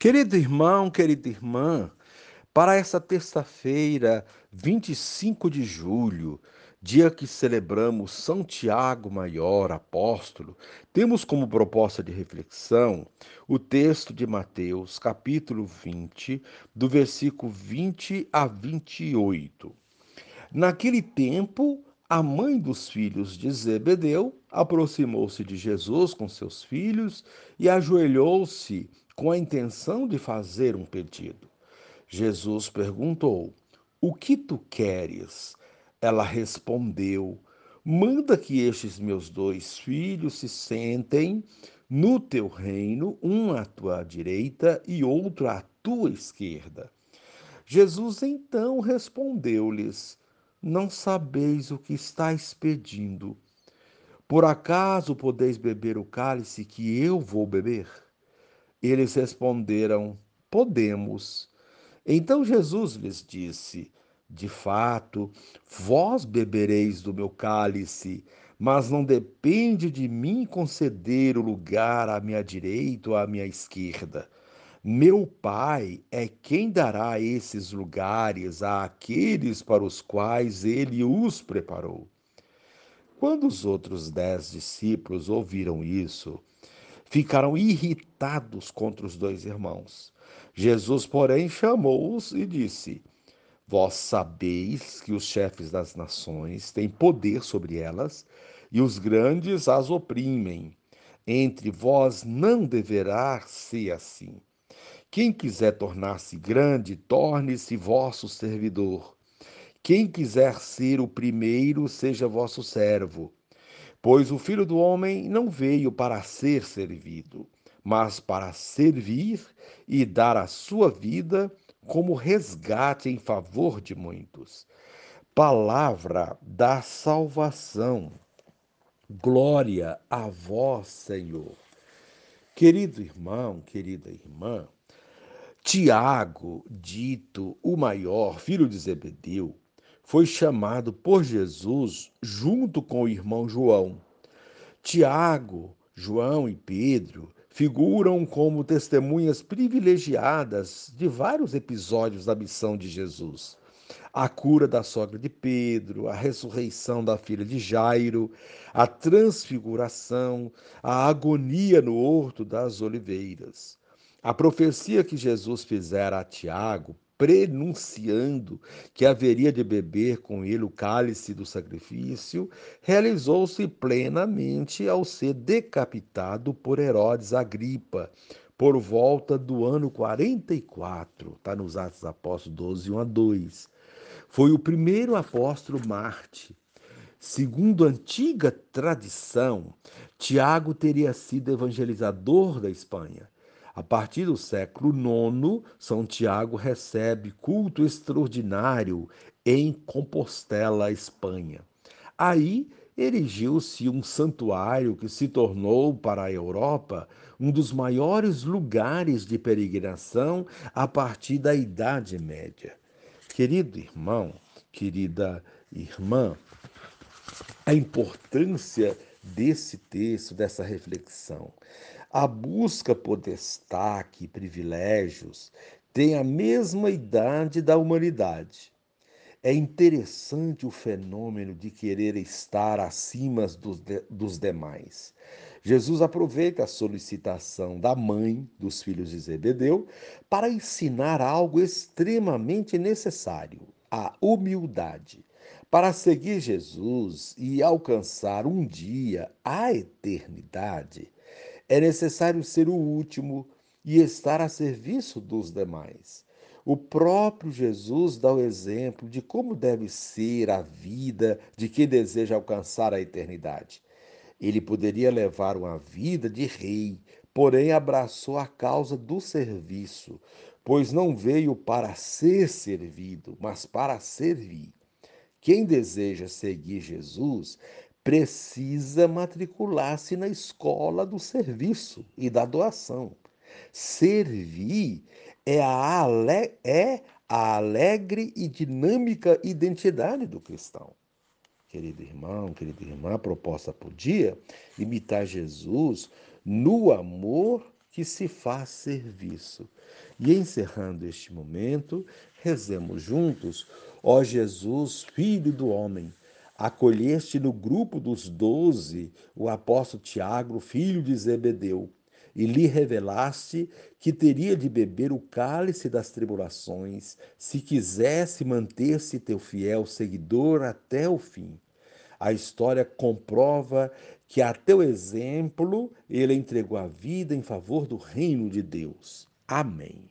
Querido irmão, querida irmã, para essa terça-feira, 25 de julho, dia que celebramos São Tiago Maior, apóstolo, temos como proposta de reflexão o texto de Mateus, capítulo 20, do versículo 20 a 28. Naquele tempo, a mãe dos filhos de Zebedeu aproximou-se de Jesus com seus filhos e ajoelhou-se com a intenção de fazer um pedido. Jesus perguntou: O que tu queres? Ela respondeu: Manda que estes meus dois filhos se sentem no teu reino, um à tua direita e outro à tua esquerda. Jesus então respondeu-lhes: não sabeis o que estáis pedindo. Por acaso podeis beber o cálice que eu vou beber? Eles responderam: Podemos. Então Jesus lhes disse: De fato, vós bebereis do meu cálice, mas não depende de mim conceder o lugar à minha direita ou à minha esquerda meu Pai é quem dará esses lugares àqueles para os quais ele os preparou. Quando os outros dez discípulos ouviram isso, ficaram irritados contra os dois irmãos. Jesus, porém, chamou-os e disse: Vós sabeis que os chefes das nações têm poder sobre elas e os grandes as oprimem. Entre vós não deverá ser assim. Quem quiser tornar-se grande, torne-se vosso servidor. Quem quiser ser o primeiro, seja vosso servo. Pois o filho do homem não veio para ser servido, mas para servir e dar a sua vida como resgate em favor de muitos. Palavra da salvação. Glória a vós, Senhor. Querido irmão, querida irmã, Tiago, dito o maior, filho de Zebedeu, foi chamado por Jesus junto com o irmão João. Tiago, João e Pedro figuram como testemunhas privilegiadas de vários episódios da missão de Jesus. A cura da sogra de Pedro, a ressurreição da filha de Jairo, a transfiguração, a agonia no Horto das Oliveiras. A profecia que Jesus fizera a Tiago, prenunciando que haveria de beber com ele o cálice do sacrifício, realizou-se plenamente ao ser decapitado por Herodes Agripa, por volta do ano 44, está nos Atos Apóstolos 12, 1 a 2. Foi o primeiro apóstolo Marte. Segundo a antiga tradição, Tiago teria sido evangelizador da Espanha. A partir do século IX, São Tiago recebe culto extraordinário em Compostela, Espanha. Aí erigiu-se um santuário que se tornou para a Europa um dos maiores lugares de peregrinação a partir da Idade Média. Querido irmão, querida irmã, a importância desse texto, dessa reflexão. A busca por destaque e privilégios tem a mesma idade da humanidade. É interessante o fenômeno de querer estar acima dos, de, dos demais. Jesus aproveita a solicitação da mãe dos filhos de Zebedeu para ensinar algo extremamente necessário: a humildade. Para seguir Jesus e alcançar um dia a eternidade, é necessário ser o último e estar a serviço dos demais. O próprio Jesus dá o exemplo de como deve ser a vida de quem deseja alcançar a eternidade. Ele poderia levar uma vida de rei, porém abraçou a causa do serviço, pois não veio para ser servido, mas para servir. Quem deseja seguir Jesus precisa matricular-se na escola do serviço e da doação. Servir é a, ale é a alegre e dinâmica identidade do cristão. Querido irmão, querida irmã, a proposta por dia imitar Jesus no amor que se faz serviço. E encerrando este momento, rezemos juntos, ó Jesus, Filho do Homem, acolheste no grupo dos doze o apóstolo Tiago, filho de Zebedeu, e lhe revelaste que teria de beber o cálice das tribulações, se quisesse manter-se teu fiel seguidor até o fim. A história comprova que, a teu exemplo, ele entregou a vida em favor do reino de Deus. Amém.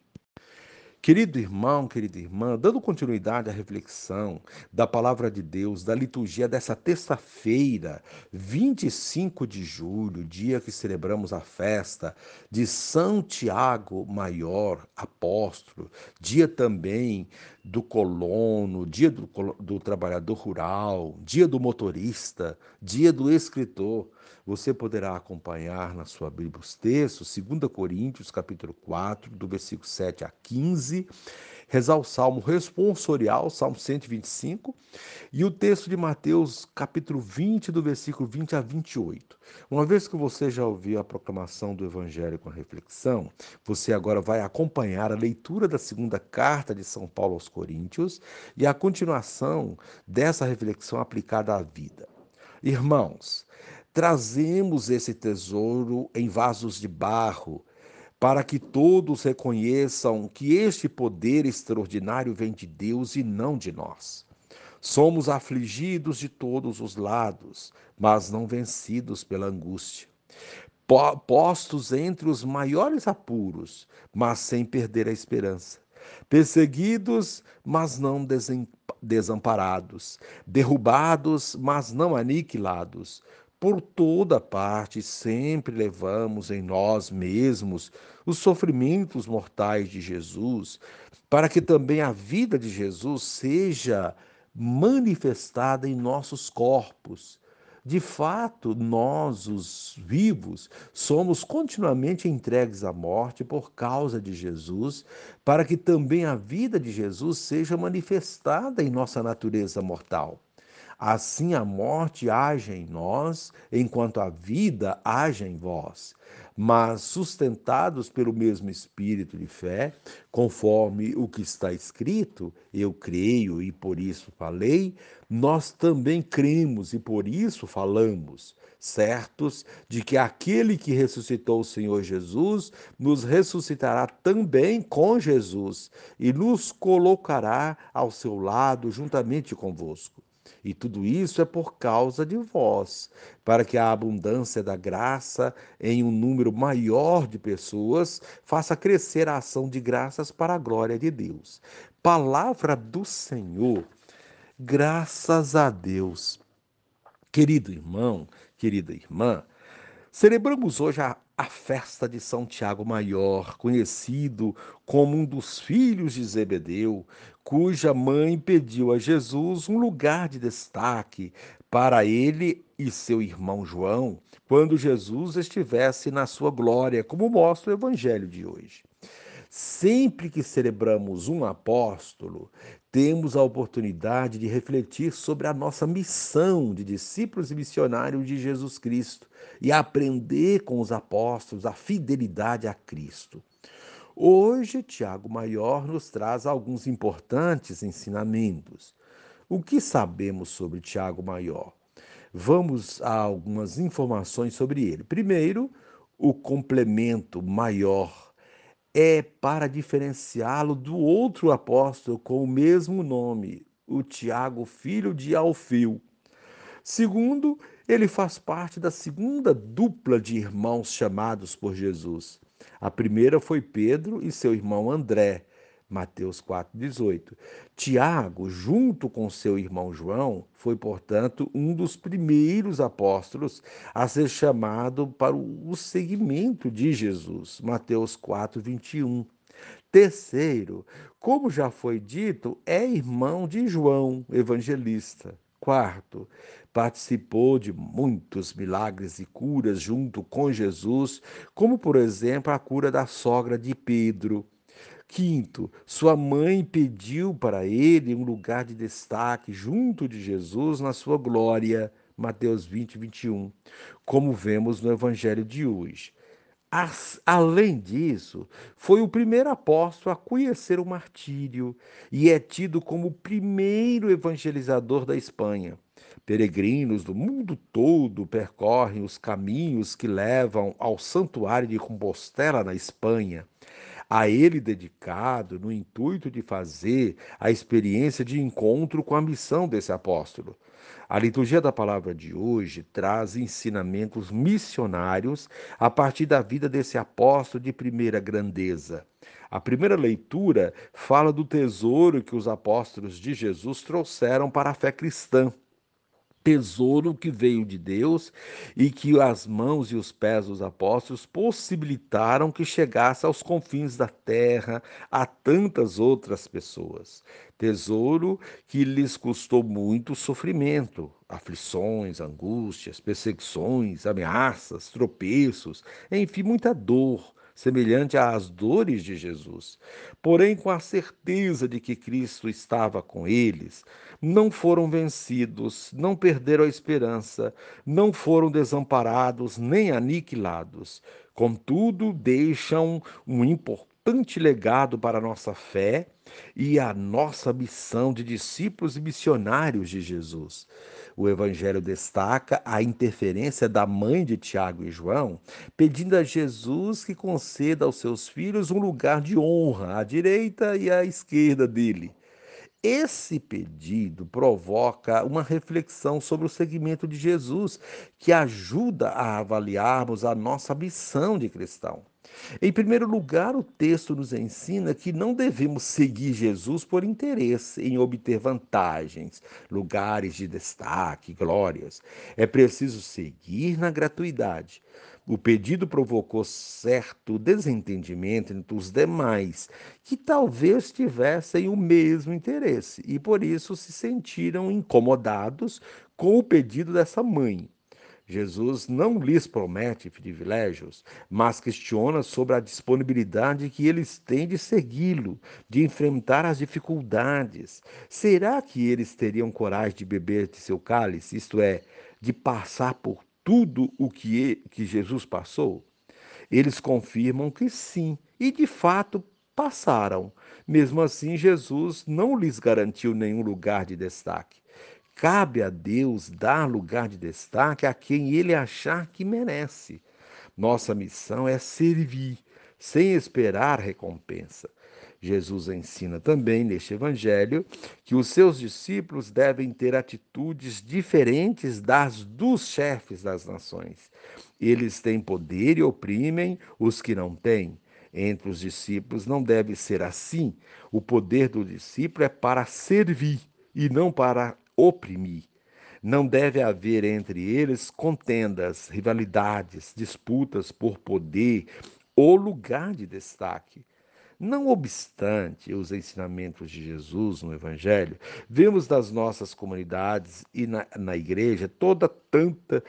Querido irmão, querida irmã, dando continuidade à reflexão da palavra de Deus, da liturgia dessa terça-feira, 25 de julho, dia que celebramos a festa de São Tiago Maior, apóstolo, dia também do colono, dia do, do trabalhador rural, dia do motorista, dia do escritor. Você poderá acompanhar na sua Bíblia os textos, 2 Coríntios, capítulo 4, do versículo 7 a 15, rezar o Salmo responsorial, Salmo 125, e o texto de Mateus, capítulo 20, do versículo 20 a 28. Uma vez que você já ouviu a proclamação do Evangelho com a reflexão, você agora vai acompanhar a leitura da segunda carta de São Paulo aos Coríntios e a continuação dessa reflexão aplicada à vida. Irmãos, trazemos esse tesouro em vasos de barro, para que todos reconheçam que este poder extraordinário vem de Deus e não de nós. Somos afligidos de todos os lados, mas não vencidos pela angústia. Postos entre os maiores apuros, mas sem perder a esperança. Perseguidos, mas não desamparados. Derrubados, mas não aniquilados por toda parte sempre levamos em nós mesmos os sofrimentos mortais de Jesus, para que também a vida de Jesus seja manifestada em nossos corpos. De fato, nós, os vivos, somos continuamente entregues à morte por causa de Jesus, para que também a vida de Jesus seja manifestada em nossa natureza mortal. Assim a morte age em nós, enquanto a vida age em vós. Mas sustentados pelo mesmo espírito de fé, conforme o que está escrito, eu creio e por isso falei, nós também cremos e por isso falamos, certos de que aquele que ressuscitou o Senhor Jesus nos ressuscitará também com Jesus e nos colocará ao seu lado juntamente convosco. E tudo isso é por causa de vós, para que a abundância da graça em um número maior de pessoas faça crescer a ação de graças para a glória de Deus. Palavra do Senhor. Graças a Deus. Querido irmão, querida irmã, celebramos hoje a a festa de São Tiago Maior, conhecido como um dos filhos de Zebedeu, cuja mãe pediu a Jesus um lugar de destaque para ele e seu irmão João, quando Jesus estivesse na sua glória, como mostra o evangelho de hoje. Sempre que celebramos um apóstolo, temos a oportunidade de refletir sobre a nossa missão de discípulos e missionários de Jesus Cristo e aprender com os apóstolos a fidelidade a Cristo. Hoje, Tiago Maior nos traz alguns importantes ensinamentos. O que sabemos sobre Tiago Maior? Vamos a algumas informações sobre ele. Primeiro, o complemento maior é para diferenciá-lo do outro apóstolo com o mesmo nome, o Tiago, filho de Alfeu. Segundo, ele faz parte da segunda dupla de irmãos chamados por Jesus. A primeira foi Pedro e seu irmão André. Mateus 4,18. Tiago, junto com seu irmão João, foi, portanto, um dos primeiros apóstolos a ser chamado para o seguimento de Jesus. Mateus 4,21. Terceiro, como já foi dito, é irmão de João, evangelista. Quarto, participou de muitos milagres e curas junto com Jesus, como, por exemplo, a cura da sogra de Pedro. Quinto, sua mãe pediu para ele um lugar de destaque junto de Jesus na sua glória. Mateus 20, 21. Como vemos no evangelho de hoje. As, além disso, foi o primeiro apóstolo a conhecer o martírio e é tido como o primeiro evangelizador da Espanha. Peregrinos do mundo todo percorrem os caminhos que levam ao Santuário de Compostela, na Espanha, a ele dedicado no intuito de fazer a experiência de encontro com a missão desse apóstolo. A liturgia da palavra de hoje traz ensinamentos missionários a partir da vida desse apóstolo de primeira grandeza. A primeira leitura fala do tesouro que os apóstolos de Jesus trouxeram para a fé cristã tesouro que veio de Deus e que as mãos e os pés dos apóstolos possibilitaram que chegasse aos confins da terra a tantas outras pessoas. Tesouro que lhes custou muito sofrimento, aflições, angústias, perseguições, ameaças, tropeços, enfim, muita dor semelhante às dores de Jesus. Porém, com a certeza de que Cristo estava com eles, não foram vencidos, não perderam a esperança, não foram desamparados nem aniquilados. Contudo, deixam um importante legado para a nossa fé e a nossa missão de discípulos e missionários de Jesus. O Evangelho destaca a interferência da mãe de Tiago e João, pedindo a Jesus que conceda aos seus filhos um lugar de honra à direita e à esquerda dele. Esse pedido provoca uma reflexão sobre o segmento de Jesus, que ajuda a avaliarmos a nossa missão de cristão. Em primeiro lugar, o texto nos ensina que não devemos seguir Jesus por interesse em obter vantagens, lugares de destaque, glórias. É preciso seguir na gratuidade. O pedido provocou certo desentendimento entre os demais, que talvez tivessem o mesmo interesse e por isso se sentiram incomodados com o pedido dessa mãe. Jesus não lhes promete privilégios, mas questiona sobre a disponibilidade que eles têm de segui-lo, de enfrentar as dificuldades. Será que eles teriam coragem de beber de seu cálice, isto é, de passar por tudo o que, que Jesus passou? Eles confirmam que sim, e de fato passaram. Mesmo assim, Jesus não lhes garantiu nenhum lugar de destaque. Cabe a Deus dar lugar de destaque a quem ele achar que merece. Nossa missão é servir, sem esperar recompensa. Jesus ensina também neste evangelho que os seus discípulos devem ter atitudes diferentes das dos chefes das nações. Eles têm poder e oprimem os que não têm. Entre os discípulos não deve ser assim. O poder do discípulo é para servir e não para oprimir. Não deve haver entre eles contendas, rivalidades, disputas por poder ou lugar de destaque. Não obstante os ensinamentos de Jesus no Evangelho, vemos das nossas comunidades e na, na igreja toda tanta,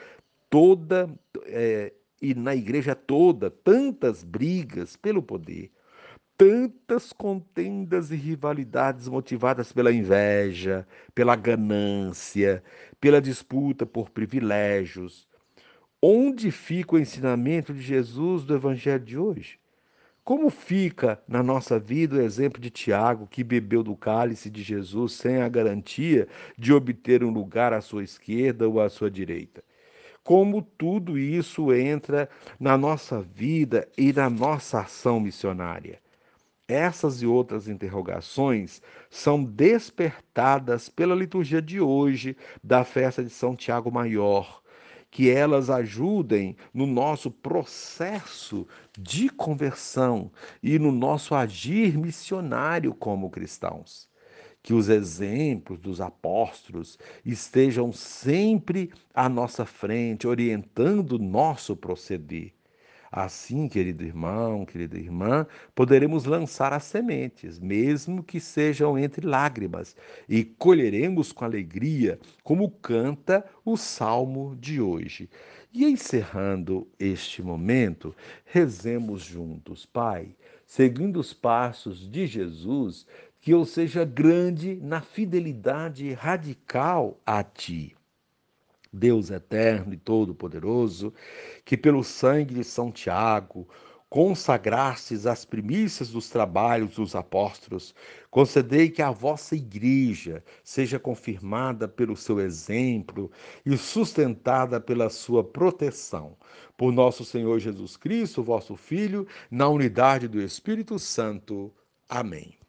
toda é, e na igreja toda tantas brigas pelo poder, tantas contendas e rivalidades motivadas pela inveja, pela ganância, pela disputa por privilégios. Onde fica o ensinamento de Jesus do Evangelho de hoje? Como fica na nossa vida o exemplo de Tiago, que bebeu do cálice de Jesus sem a garantia de obter um lugar à sua esquerda ou à sua direita? Como tudo isso entra na nossa vida e na nossa ação missionária? Essas e outras interrogações são despertadas pela liturgia de hoje da festa de São Tiago Maior, que elas ajudem no nosso processo de conversão e no nosso agir missionário como cristãos. Que os exemplos dos apóstolos estejam sempre à nossa frente, orientando o nosso proceder Assim, querido irmão, querida irmã, poderemos lançar as sementes, mesmo que sejam entre lágrimas, e colheremos com alegria, como canta o salmo de hoje. E encerrando este momento, rezemos juntos, Pai, seguindo os passos de Jesus, que eu seja grande na fidelidade radical a Ti Deus eterno e todo-poderoso, que pelo sangue de São Tiago consagrastes as primícias dos trabalhos dos apóstolos, concedei que a vossa igreja seja confirmada pelo seu exemplo e sustentada pela sua proteção. Por nosso Senhor Jesus Cristo, vosso Filho, na unidade do Espírito Santo. Amém.